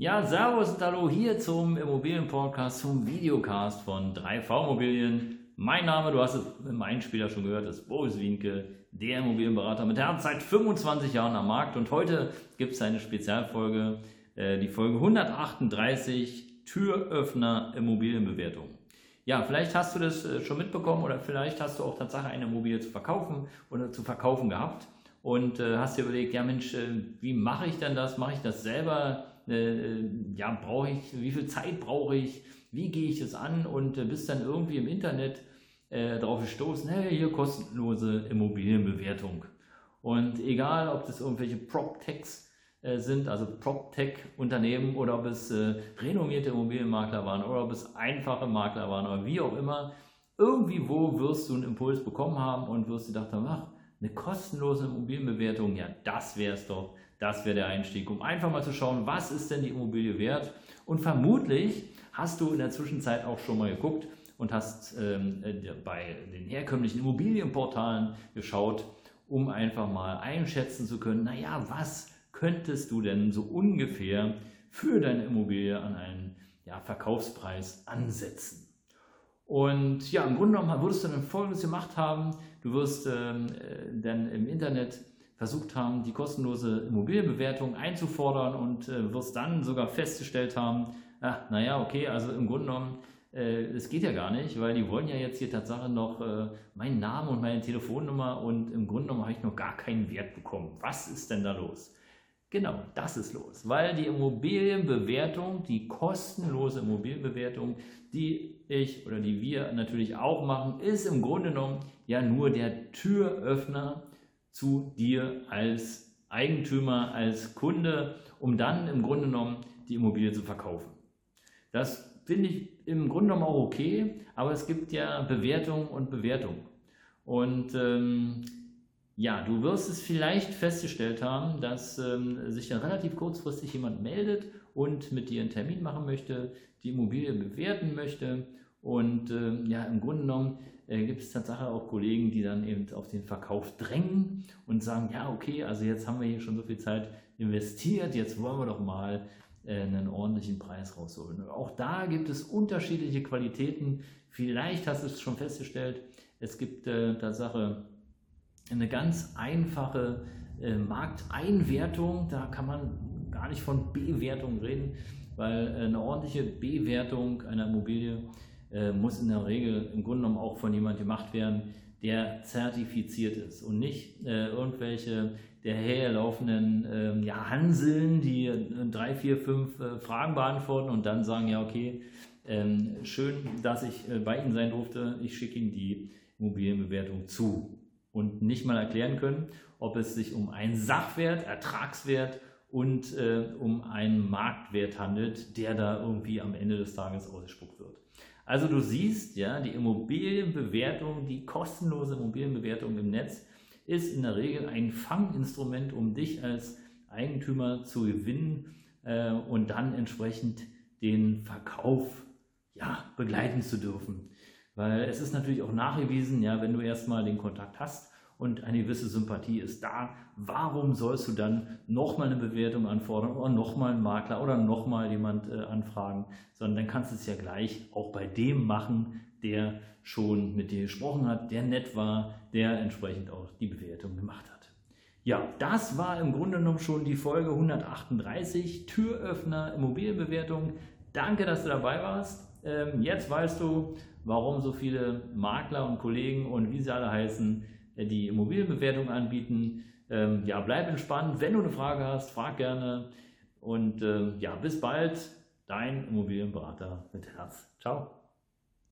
Ja, Servus und Hallo hier zum Immobilienpodcast, zum Videocast von 3V Immobilien. Mein Name, du hast es im Einspieler schon gehört, ist Boris Wienke, der Immobilienberater mit Herz seit 25 Jahren am Markt. Und heute gibt es eine Spezialfolge, äh, die Folge 138, Türöffner Immobilienbewertung. Ja, vielleicht hast du das äh, schon mitbekommen oder vielleicht hast du auch tatsächlich eine Immobilie zu verkaufen oder zu verkaufen gehabt und äh, hast dir überlegt, ja Mensch, wie mache ich denn das? Mache ich das selber? Äh, ja, brauche ich, wie viel Zeit brauche ich, wie gehe ich das an und äh, bist dann irgendwie im Internet äh, darauf gestoßen, hey, hier kostenlose Immobilienbewertung. Und egal, ob das irgendwelche PropTechs äh, sind, also PropTech-Unternehmen oder ob es äh, renommierte Immobilienmakler waren oder ob es einfache Makler waren oder wie auch immer, irgendwie wo wirst du einen Impuls bekommen haben und wirst gedacht haben, ach, eine kostenlose Immobilienbewertung, ja, das wäre es doch. Das wäre der Einstieg, um einfach mal zu schauen, was ist denn die Immobilie wert. Und vermutlich hast du in der Zwischenzeit auch schon mal geguckt und hast ähm, äh, bei den herkömmlichen Immobilienportalen geschaut, um einfach mal einschätzen zu können, naja, was könntest du denn so ungefähr für deine Immobilie an einen ja, Verkaufspreis ansetzen? Und ja, im Grunde genommen würdest du dann Folgendes gemacht haben. Du wirst ähm, äh, dann im Internet versucht haben, die kostenlose Immobilienbewertung einzufordern und äh, wirst dann sogar festgestellt haben, ach, naja, okay, also im Grunde genommen, äh, es geht ja gar nicht, weil die wollen ja jetzt hier tatsächlich noch äh, meinen Namen und meine Telefonnummer und im Grunde genommen habe ich noch gar keinen Wert bekommen. Was ist denn da los? Genau, das ist los, weil die Immobilienbewertung, die kostenlose Immobilienbewertung, die ich oder die wir natürlich auch machen, ist im Grunde genommen ja nur der Türöffner zu dir als Eigentümer, als Kunde, um dann im Grunde genommen die Immobilie zu verkaufen. Das finde ich im Grunde genommen auch okay, aber es gibt ja Bewertung und Bewertung. Und ähm, ja, du wirst es vielleicht festgestellt haben, dass ähm, sich dann relativ kurzfristig jemand meldet und mit dir einen Termin machen möchte, die Immobilie bewerten möchte. Und ähm, ja, im Grunde genommen äh, gibt es tatsächlich auch Kollegen, die dann eben auf den Verkauf drängen und sagen, ja, okay, also jetzt haben wir hier schon so viel Zeit investiert, jetzt wollen wir doch mal äh, einen ordentlichen Preis rausholen. Auch da gibt es unterschiedliche Qualitäten. Vielleicht hast du es schon festgestellt, es gibt äh, Tatsache eine ganz einfache äh, Markteinwertung. Da kann man gar nicht von Bewertung reden, weil äh, eine ordentliche Bewertung einer Immobilie äh, muss in der Regel im Grunde genommen auch von jemand gemacht werden, der zertifiziert ist und nicht äh, irgendwelche der herlaufenden äh, ja, Hanseln, die äh, drei, vier, fünf äh, Fragen beantworten und dann sagen, ja okay, ähm, schön, dass ich bei Ihnen sein durfte, ich schicke Ihnen die Immobilienbewertung zu und nicht mal erklären können, ob es sich um einen Sachwert, Ertragswert und um einen Marktwert handelt, der da irgendwie am Ende des Tages ausgespuckt wird. Also du siehst, ja, die Immobilienbewertung, die kostenlose Immobilienbewertung im Netz ist in der Regel ein Fanginstrument, um dich als Eigentümer zu gewinnen äh, und dann entsprechend den Verkauf ja, begleiten zu dürfen. Weil es ist natürlich auch nachgewiesen, ja, wenn du erstmal den Kontakt hast und eine gewisse Sympathie ist da, warum sollst du dann nochmal eine Bewertung anfordern oder nochmal einen Makler oder nochmal jemand äh, anfragen, sondern dann kannst du es ja gleich auch bei dem machen, der schon mit dir gesprochen hat, der nett war, der entsprechend auch die Bewertung gemacht hat. Ja, das war im Grunde genommen schon die Folge 138, Türöffner Immobilienbewertung. Danke, dass du dabei warst. Ähm, jetzt weißt du, warum so viele Makler und Kollegen und wie sie alle heißen, äh, die Immobilienbewertung anbieten. Ähm, ja, bleib entspannt. Wenn du eine Frage hast, frag gerne. Und ähm, ja, bis bald. Dein Immobilienberater mit Herz. Ciao.